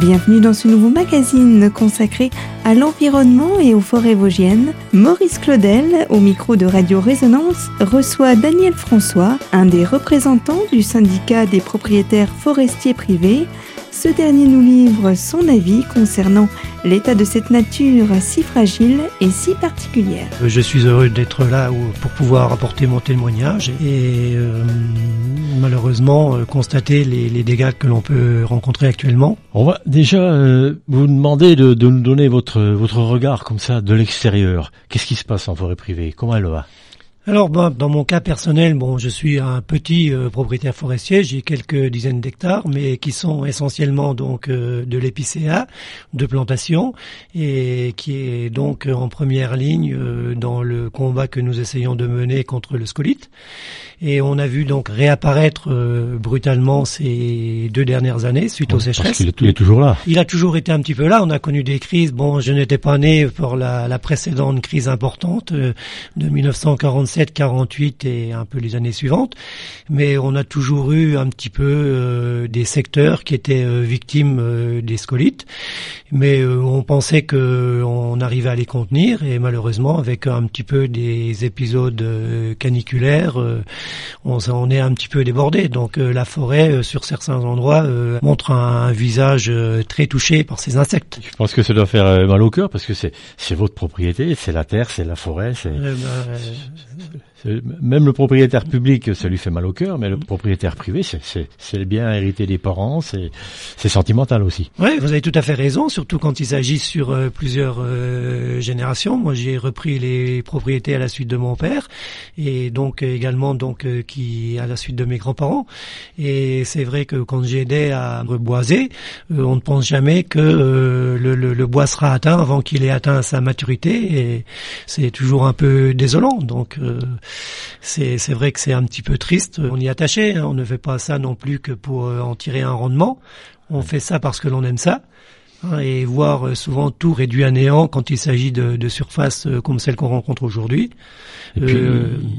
Bienvenue dans ce nouveau magazine consacré à l'environnement et aux forêts vosgiennes. Maurice Claudel, au micro de Radio Résonance, reçoit Daniel François, un des représentants du syndicat des propriétaires forestiers privés, ce dernier nous livre son avis concernant l'état de cette nature si fragile et si particulière. Je suis heureux d'être là pour pouvoir apporter mon témoignage et euh, malheureusement euh, constater les, dégâts que l'on peut rencontrer actuellement. On va déjà euh, vous demander de, de, nous donner votre, votre regard comme ça de l'extérieur. Qu'est-ce qui se passe en forêt privée? Comment elle va? Alors, dans mon cas personnel, bon, je suis un petit euh, propriétaire forestier. J'ai quelques dizaines d'hectares, mais qui sont essentiellement donc euh, de l'épicéa, de plantation, et qui est donc en première ligne euh, dans le combat que nous essayons de mener contre le scolite. Et on a vu donc réapparaître brutalement ces deux dernières années suite aux sécheresses. Parce il est toujours là. Il a toujours été un petit peu là. On a connu des crises. Bon, je n'étais pas né pour la, la précédente crise importante de 1947 48 et un peu les années suivantes, mais on a toujours eu un petit peu euh, des secteurs qui étaient euh, victimes euh, des scolites, mais on pensait que on arrivait à les contenir et malheureusement avec un petit peu des épisodes caniculaires, on, on, est un petit peu débordé. Donc la forêt sur certains endroits montre un, visage très touché par ces insectes. Je pense que ça doit faire mal au cœur parce que c'est votre propriété, c'est la terre, c'est la forêt, c'est ben, même le propriétaire public, ça lui fait mal au cœur, mais le propriétaire privé, c'est le bien hérité des parents, c'est sentimental aussi. Oui, vous avez tout à fait raison, surtout quand il s'agit sur euh, plusieurs euh, générations. Moi, j'ai repris les propriétés à la suite de mon père, et donc également donc euh, qui à la suite de mes grands-parents. Et c'est vrai que quand j'ai aidé à reboiser, on ne pense jamais que le, le, le, bois sera atteint avant qu'il ait atteint sa maturité, et c'est toujours un peu désolant. Donc c'est vrai que c'est un petit peu triste. On y est attaché, hein. on ne fait pas ça non plus que pour euh, en tirer un rendement. On fait ça parce que l'on aime ça. Hein, et voir euh, souvent tout réduit à néant quand il s'agit de, de surfaces euh, comme celle qu'on rencontre aujourd'hui. Et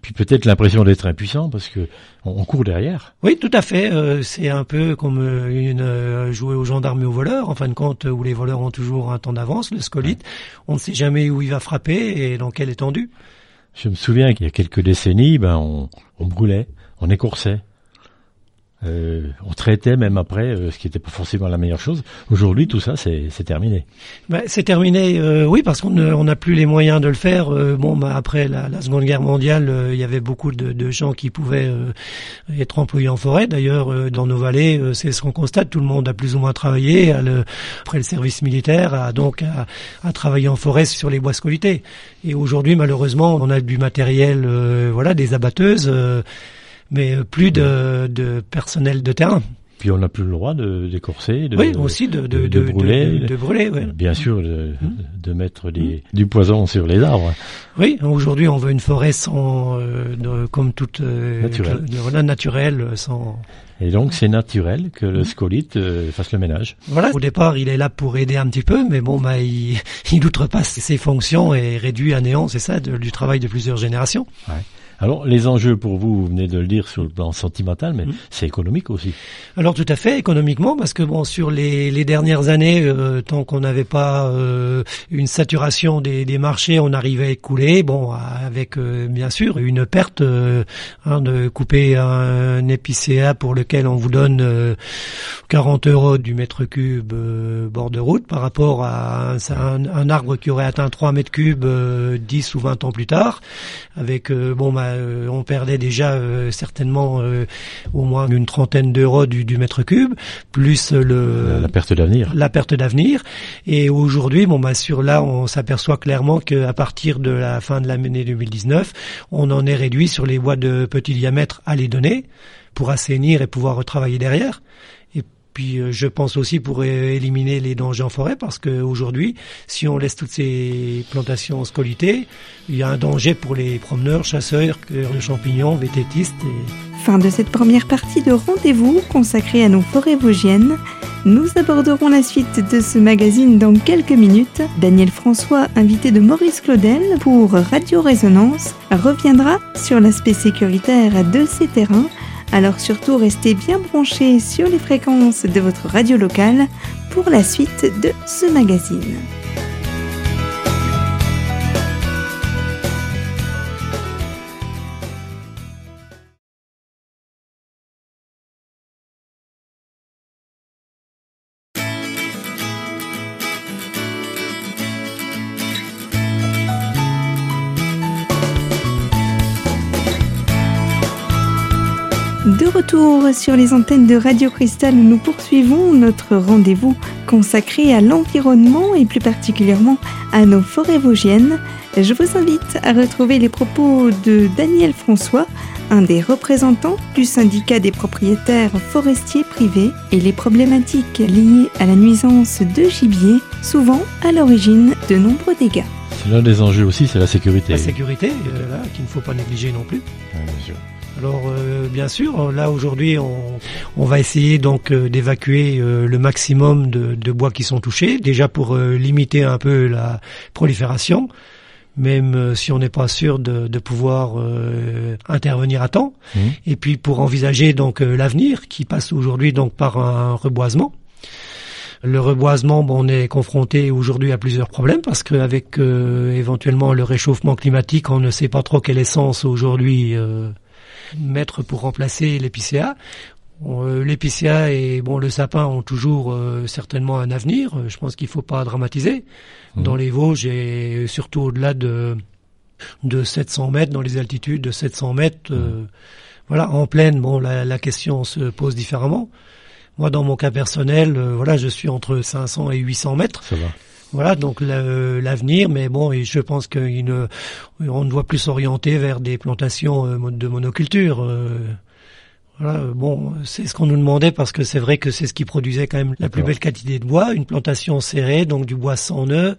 puis, peut-être l'impression d'être impuissant parce que on, court derrière. Oui, tout à fait. c'est un peu comme une jouer aux gendarmes et aux voleurs. En fin de compte, où les voleurs ont toujours un temps d'avance. Le scolite, on ne sait jamais où il va frapper et dans quelle étendue. Je me souviens qu'il y a quelques décennies, ben on, brûlait, on écourçait. Euh, on traitait même après, euh, ce qui n'était pas forcément la meilleure chose. Aujourd'hui, tout ça, c'est terminé. Ben, c'est terminé, euh, oui, parce qu'on n'a plus les moyens de le faire. Euh, bon, ben, après la, la, Seconde Guerre mondiale, il y avait beaucoup de, de gens qui pouvaient être employés en forêt. D'ailleurs, dans nos vallées, c'est ce qu'on constate. Tout le monde a plus ou moins travaillé le, après le service militaire, a donc à, à, travailler en forêt sur les bois scolités. Et aujourd'hui, malheureusement, on a du matériel, voilà, des abatteuses mais plus de, de personnel de terrain. Puis on n'a plus le droit de d'écorcer, de, oui, aussi de, de, de, brûler, de, brûler oui. bien sûr, de, mmh. de mettre des, du poison sur les arbres. Oui, aujourd'hui on veut une forêt sans, euh, comme toute euh, naturelle, voilà, naturelle, sans. Et donc c'est naturel que le scolite euh, fasse le ménage. Voilà. Au départ, il est là pour aider un petit peu, mais bon, bah, il, il outrepasse ses fonctions et réduit à néant, c'est ça, du travail de plusieurs générations. Ouais. Alors, les enjeux pour vous, vous venez de le dire sur le plan sentimental, mais mm. c'est économique aussi. Alors, tout à fait, économiquement, parce que bon, sur les, les dernières années, euh, tant qu'on n'avait pas euh, une saturation des, des, marchés, on arrivait à écouler, bon, avec euh, bien sûr une perte hein, de couper un, épicéa pour lequel on vous donne 40 euros du mètre cube bord de route par rapport à un, un, arbre qui aurait atteint 3 mètres cubes 10 ou 20 ans plus tard, avec bon, bah, euh, on perdait déjà euh, certainement euh, au moins une trentaine d'euros du, mètre cube, plus le la perte d'avenir. La perte d'avenir. Et aujourd'hui, bon bah sur là, on s'aperçoit clairement qu'à partir de la fin de l'année 2019, on en est réduit sur les bois de petit diamètre à les donner pour assainir et pouvoir retravailler derrière. Puis euh, je pense aussi pour éliminer les dangers en forêt parce qu'aujourd'hui, si on laisse toutes ces plantations scolitées, il y a un danger pour les promeneurs, chasseurs, cueilleurs de champignons, vététistes. Fin de cette première partie de rendez-vous consacrée à nos forêts vosgiennes. Nous aborderons la suite de ce magazine dans quelques minutes. Daniel François, invité de Maurice Claudel pour Radio Résonance, reviendra sur l'aspect sécuritaire de ces terrains alors surtout restez bien branchés sur les fréquences de votre radio locale pour la suite de ce magazine. Retour sur les antennes de Radio Cristal, nous poursuivons notre rendez-vous consacré à l'environnement et plus particulièrement à nos forêts vosgiennes. Je vous invite à retrouver les propos de Daniel François, un des représentants du syndicat des propriétaires forestiers privés et les problématiques liées à la nuisance de gibier, souvent à l'origine de nombreux dégâts. L'un des enjeux aussi, c'est la sécurité. La sécurité, euh, là, qu'il ne faut pas négliger non plus. Bien sûr. Alors euh, bien sûr, là aujourd'hui on, on va essayer donc euh, d'évacuer euh, le maximum de, de bois qui sont touchés, déjà pour euh, limiter un peu la prolifération, même euh, si on n'est pas sûr de, de pouvoir euh, intervenir à temps, Mhm. et puis pour envisager donc l'avenir qui passe aujourd'hui donc par un reboisement. Le reboisement, bon, on est confronté aujourd'hui à plusieurs problèmes parce qu'avec euh, éventuellement le réchauffement climatique, on ne sait pas trop quelle essence aujourd'hui euh, mettre pour remplacer l'épicéa. Euh, L'épicéa et bon le sapin ont toujours euh, certainement un avenir. Euh, Je pense qu'il faut pas dramatiser. Mhm. Dans les Vosges et surtout au-delà de de 700 mètres, dans les altitudes de 700 mètres, euh, voilà, en plaine, bon, la, la question se pose différemment. Moi, dans mon cas personnel, euh, voilà, je suis entre 500 et 800 mètres. Ça va. Voilà, donc la- l'avenir, mais bon, je pense qu'on ne, on doit plus s'orienter vers des plantations euh, de monoculture. euh, voilà, euh, bon, c'est ce qu'on nous demandait parce que c'est vrai que c'est ce qui produisait quand même la plus belle quantité de bois, une plantation serrée, donc du bois sans nœud.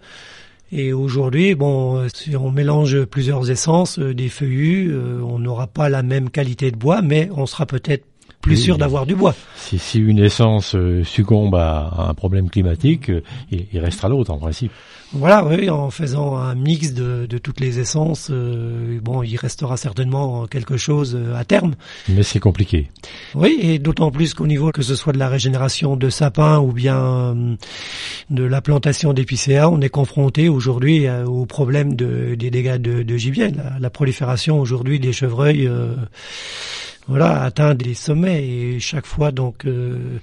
Et aujourd'hui, bon, si on mélange plusieurs essences, des feuillus, on n'aura pas la même qualité de bois, mais on sera peut-être plus sûr d'avoir du bois. Si, si une essence euh, succombe à, à un problème climatique, euh, il, il restera l'autre en principe. Voilà, oui, en faisant un mix de, de toutes les essences, euh, bon, il restera certainement quelque chose à terme. Mais c'est compliqué. Oui, et d'autant plus qu'au niveau que ce soit de la régénération de sapins ou bien euh, de la plantation d'épicéas, on est confronté aujourd'hui euh, au problème de, des dégâts de, de gibier. La, la prolifération aujourd'hui des chevreuils, euh, voilà, atteint des sommets et chaque fois donc. euh,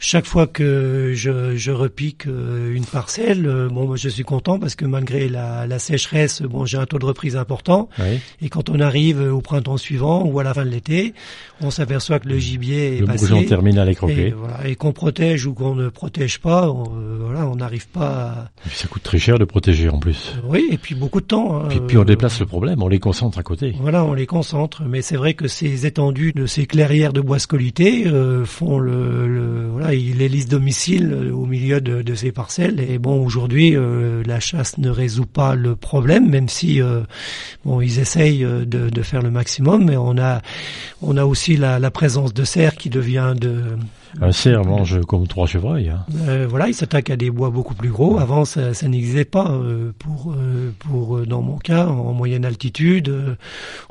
chaque fois que je, je repique euh, une parcelle, euh, bon, je suis content parce que malgré la, la sécheresse, bon, j'ai un taux de reprise important. Oui. Et quand on arrive au printemps suivant ou à la fin de l'été, on s'aperçoit que le gibier est Le passé. terminal est et, croqué. voilà, et qu'on protège ou qu'on ne protège pas, on, euh, voilà, on n'arrive pas. À... Et ça coûte très cher de protéger en plus. Oui, et puis beaucoup de temps. hein, Puis, puis on euh, déplace le problème, on les concentre à côté. Voilà, on les concentre, mais c'est vrai que ces étendues de ces clairières de bois scolytés euh, font le, le voilà, il élise domicile euh, au milieu de, de ces parcelles. Et bon, aujourd'hui, euh, la chasse ne résout pas le problème, même si euh, bon, ils essayent de, de faire le maximum. Mais on a, on a aussi la, la présence de cerfs qui devient de Un cerf mange comme trois chevreuils. Hein. euh, voilà, il s'attaque à des bois beaucoup plus gros. Avant, ça, ça n'existait pas. euh, pour, euh, pour, dans mon cas, en moyenne altitude,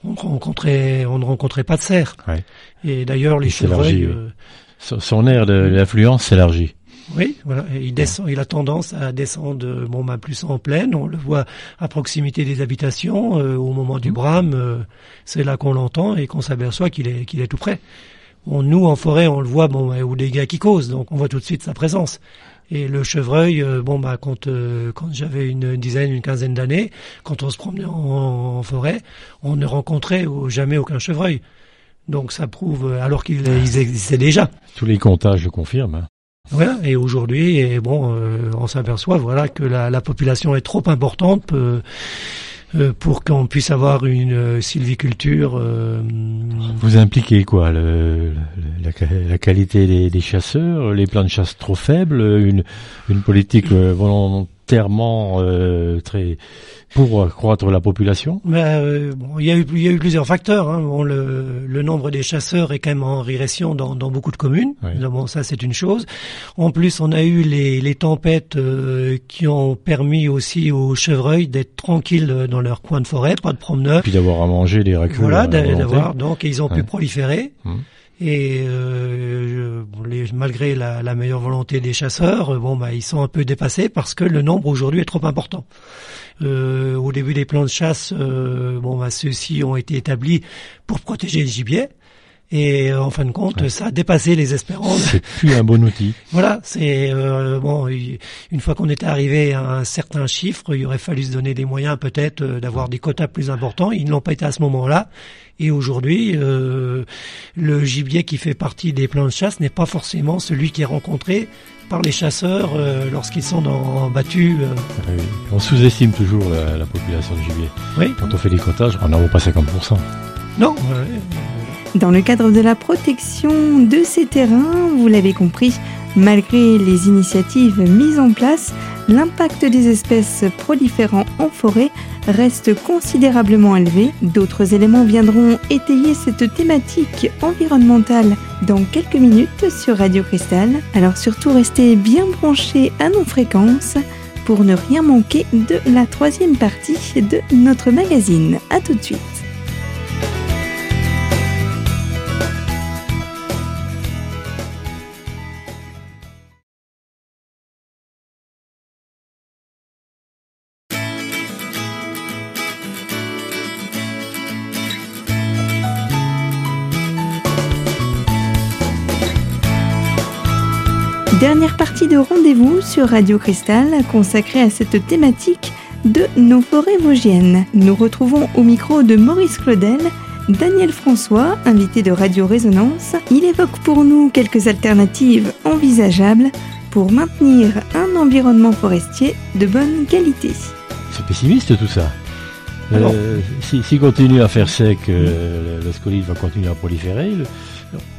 on rencontrait, on ne rencontrait pas de cerfs. Ouais. Et d'ailleurs, les chevreuils, Son, son aire de- d'influence s'élargit. oui, voilà, et il descend, il a tendance à descendre, bon, bah, plus en plaine. On le voit à proximité des habitations, euh, au moment du brame, euh, c'est là qu'on l'entend et qu'on s'aperçoit qu'il est, qu'il est tout près. On, nous, en forêt, on le voit, bon, bah, aux dégâts qui cause, donc on voit tout de suite sa présence. Et le chevreuil, euh, bon, bah, quand, euh, quand j'avais une dizaine, une quinzaine d'années, quand on se promenait en, en forêt, on ne rencontrait jamais aucun chevreuil. Donc ça prouve, euh, alors qu'ils ils existaient déjà. Tous les comptages le confirment. hein. Voilà, et aujourd'hui, et bon, euh, on s'aperçoit, voilà, que la, la population est trop importante euh, euh, pour qu'on puisse avoir une euh, sylviculture. euh, Vous impliquez quoi le, la, la qualité des, des chasseurs, les plans de chasse trop faibles, une, une politique euh, volontairement euh, très pour accroître la population mais, euh, bon, il y a eu, il y a eu plusieurs facteurs. Hein. Bon, le, le nombre des chasseurs est quand même en régression dans, dans beaucoup de communes. Oui. Bon, ça c'est une chose. En plus, on a eu les, les tempêtes euh, qui ont permis aussi aux chevreuils d'être tranquilles dans leur coin de forêt, pas de promeneurs. puis d'avoir à manger des raccules Voilà, d'avoir donc et ils ont pu proliférer. Et euh, les, malgré la, meilleure volonté des chasseurs, bon bah ils sont un peu dépassés parce que le nombre aujourd'hui est trop important. Euh, au début des plans de chasse, bon bah ceux-ci ont été établis pour protéger le gibier. Et euh, en fin de compte, ça a dépassé les espérances. C'est plus un bon outil. voilà, c'est euh, bon. Une fois qu'on était arrivé à un certain chiffre, il aurait fallu se donner des moyens peut-être euh, d'avoir des quotas plus importants. Ils n'ont pas été à ce moment-là. Et aujourd'hui, euh, le gibier qui fait partie des plans de chasse n'est pas forcément celui qui est rencontré par les chasseurs lorsqu'ils sont dans, battus. Ah on sous-estime toujours la, la, population de gibier. Oui. Quand on fait des quotages, on n'en vaut pas 50%. Non. Dans le cadre de la protection de ces terrains, vous l'avez compris, malgré les initiatives mises en place, l'impact des espèces proliférant en forêt reste considérablement élevé. D'autres éléments viendront étayer cette thématique environnementale dans quelques minutes sur Radio Cristal. Alors surtout restez bien branchés à nos fréquences pour ne rien manquer de la troisième partie de notre magazine. A tout de suite. Dernière partie de rendez-vous sur Radio Cristal consacrée à cette thématique de nos forêts vosgiennes. Nous retrouvons au micro de Maurice Claudel Daniel François, invité de Radio Résonance. Il évoque pour nous quelques alternatives envisageables pour maintenir un environnement forestier de bonne qualité. C'est pessimiste tout ça. Euh, si, si, continue à faire sec, euh, la scolite va continuer à proliférer.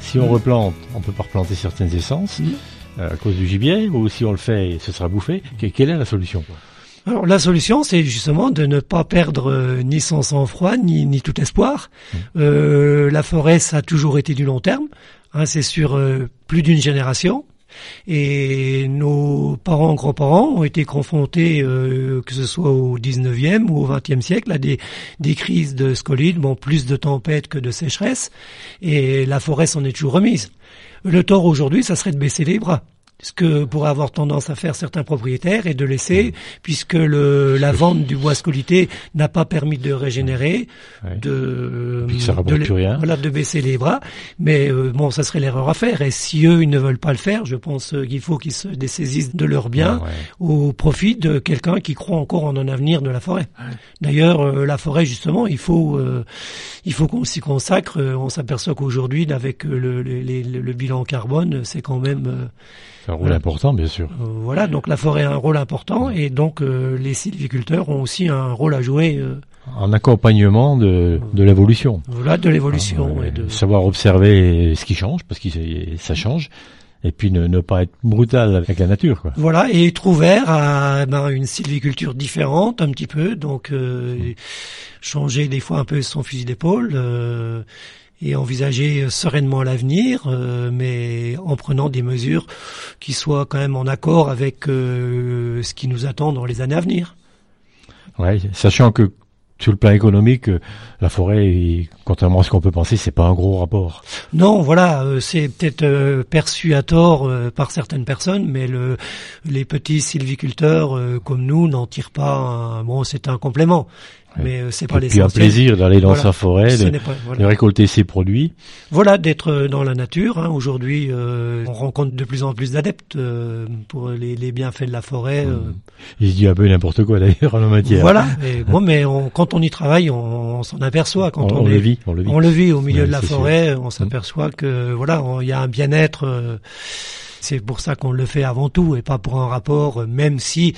si on replante, on peut pas replanter certaines essences. À cause du gibier ou si on le fait, ce sera bouffé Quelle est la solution alors la solution, c'est justement de ne pas perdre euh, ni son sang-froid, ni, ni tout espoir. Mmh. Euh, la forêt, ça a toujours été du long terme. Hein, c'est sur euh, plus d'une génération. Et nos parents, grands-parents ont été confrontés, que ce soit au 19e ou au 20e siècle, à des, des crises de scolytes, bon, plus de tempêtes que de sécheresse. Et la forêt s'en est toujours remise. Le tort aujourd'hui, ça serait de baisser les bras ce que pourraient avoir tendance à faire certains propriétaires et de laisser, puisque le, la vente du bois scolité n'a pas permis de régénérer, de, de, rien. Voilà, de baisser les bras. Mais euh, bon, ça serait l'erreur à faire. Et si eux, ils ne veulent pas le faire, je pense euh, qu'il faut qu'ils se dessaisissent de leurs biens au profit de quelqu'un qui croit encore en un avenir de la forêt. D'ailleurs, euh, la forêt, justement, il faut, il faut qu'on s'y consacre. On s'aperçoit qu'aujourd'hui, avec le, le, le, bilan carbone, c'est quand même un rôle important, bien sûr. Euh, voilà, donc la forêt a un rôle important et donc euh, les sylviculteurs ont aussi un rôle à jouer. Euh, en accompagnement de, de l'évolution. Voilà, de l'évolution. Ah, et de... Savoir observer ce qui change, parce que ça change, et puis ne, ne, pas être brutal avec la nature. Quoi. Voilà, et être ouvert à ben, une sylviculture différente un petit peu, donc euh, mmh. changer des fois un peu son fusil d'épaule. Euh, et envisager sereinement l'avenir, euh, mais en prenant des mesures qui soient quand même en accord avec euh, ce qui nous attend dans les années à venir. Ouais, sachant que sur le plan économique, euh, la forêt, contrairement à ce qu'on peut penser, c'est pas un gros rapport. Non, voilà, c'est peut-être perçu à tort par certaines personnes, mais le, les petits sylviculteurs comme nous n'en tirent pas. Un, bon, c'est un complément mais euh, c'est pas les. Puis un plaisir d'aller dans sa forêt, de, récolter ses produits. Voilà, d'être euh, dans la nature. Hein. Aujourd'hui, euh, on rencontre de plus en plus d'adeptes pour les, les, bienfaits de la forêt. Mmh. Il se dit un peu n'importe quoi d'ailleurs en la matière. Voilà. Et, bon, mais on, quand on y travaille, on, on s'en aperçoit. Quand on, on, le vit, on le vit. On le vit au milieu de la forêt. On s'aperçoit que voilà, il y a un bien-être. C'est pour ça qu'on le fait avant tout et pas pour un rapport, même si,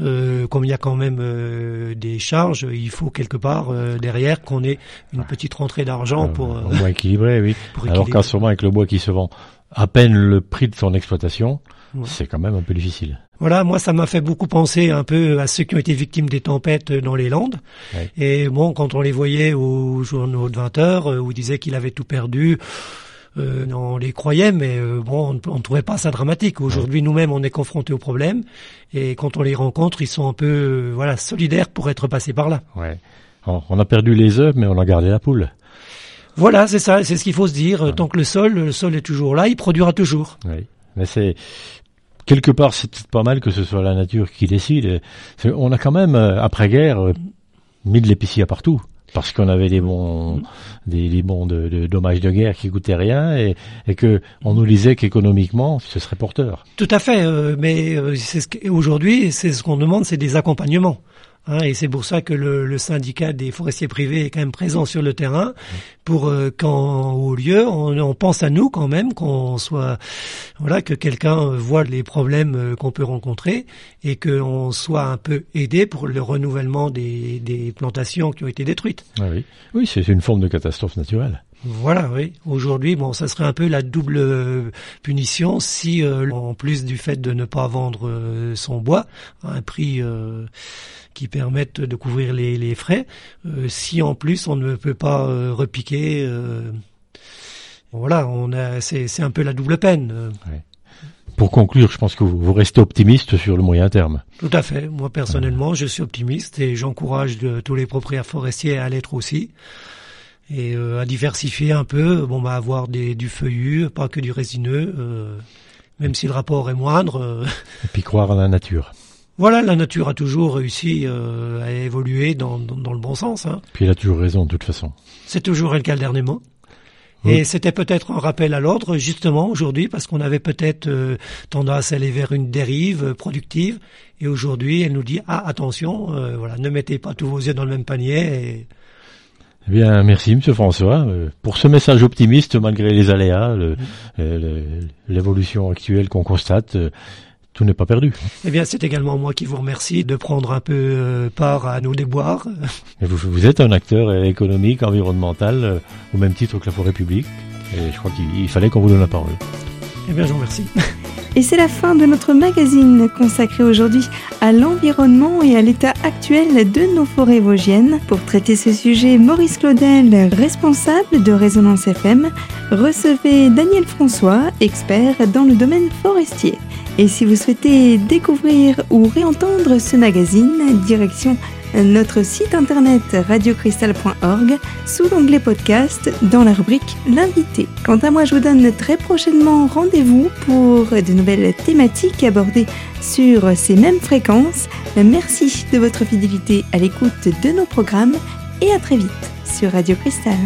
euh, comme il y a quand même euh, des charges, il faut quelque part euh, derrière qu'on ait une petite rentrée d'argent pour... Équilibrer, oui. Alors qu'en ce moment, avec le bois qui se vend à peine le prix de son exploitation, c'est quand même un peu difficile. Voilà, moi ça m'a fait beaucoup penser un peu à ceux qui ont été victimes des tempêtes dans les Landes. Et bon, quand on les voyait aux journaux de 20 heures, où ils disaient qu'il avait tout perdu, euh, on les croyait, mais euh, bon, on ne trouvait pas ça dramatique. Aujourd'hui, nous-mêmes, on est confrontés au problème, et quand on les rencontre, ils sont un peu, euh, voilà, solidaires pour être passés par là. Ouais. On a perdu les œufs, mais on a gardé la poule. Voilà, c'est ça, c'est ce qu'il faut se dire. Tant que le sol, le sol est toujours là, il produira toujours. Oui, mais c'est quelque part, c'est pas mal que ce soit la nature qui décide. On a quand même, euh, après-guerre, euh, mis de l'épicier partout. Parce qu'on avait des bons, des, bons de, dommages de guerre qui coûtaient rien et, et que on nous disait qu'économiquement ce serait porteur. Tout à fait, euh, mais c'est ce aujourd'hui, c'est ce qu'on demande, c'est des accompagnements. Hein, et c'est pour ça que le, syndicat des forestiers privés est quand même présent sur le terrain pour euh, qu'en au lieu on, on, pense à nous quand même qu'on soit voilà que quelqu'un voit les problèmes euh, qu'on peut rencontrer et qu'on soit un peu aidé pour le renouvellement des, des plantations qui ont été détruites. Ah oui, oui c'est une forme de catastrophe naturelle. Voilà, oui. Aujourd'hui, bon, ça serait un peu la double euh, punition si, euh, en plus du fait de ne pas vendre euh, son bois à un prix qui permette de couvrir les, les frais, si en plus on ne peut pas repiquer, voilà, on a, c'est, c'est un peu la double peine. Pour conclure, je pense que vous, vous, restez optimiste sur le moyen terme. Tout à fait. Moi personnellement, je suis optimiste et j'encourage tous les propriétaires forestiers à l'être aussi et euh, à diversifier un peu, bon bah avoir des, du feuillu, pas que du résineux, euh, même si le rapport est moindre. Euh. Et puis croire en la nature. Voilà, la nature a toujours réussi à évoluer dans, dans, le bon sens. Hein. Puis elle a toujours raison de toute façon. C'est toujours elle qui a le dernier mot. Et c'était peut-être un rappel à l'ordre justement aujourd'hui parce qu'on avait peut-être tendance à aller vers une dérive productive et aujourd'hui elle nous dit ah attention voilà ne mettez pas tous vos yeux dans le même panier et eh bien, merci, Monsieur François, euh, pour ce message optimiste malgré les aléas, l'évolution actuelle qu'on constate. Euh, tout n'est pas perdu. Eh bien, c'est également moi qui vous remercie de prendre un peu euh, part à nos déboires. vous, vous êtes un acteur économique, environnemental, au même titre que la forêt publique. Et je crois qu'il fallait qu'on vous donne la parole. Eh bien, je vous remercie. Et c'est la fin de notre magazine consacré aujourd'hui à l'environnement et à l'état actuel de nos forêts vosgiennes. Pour traiter ce sujet, Maurice Claudel, responsable de Résonance FM, recevait Daniel François, expert dans le domaine forestier. Et si vous souhaitez découvrir ou réentendre ce magazine, direction notre site internet radiocristal.org sous l'onglet podcast dans la rubrique L'invité. Quant à moi, je vous donne très prochainement rendez-vous pour de nouvelles thématiques abordées sur ces mêmes fréquences. Merci de votre fidélité à l'écoute de nos programmes et à très vite sur Radio Cristal.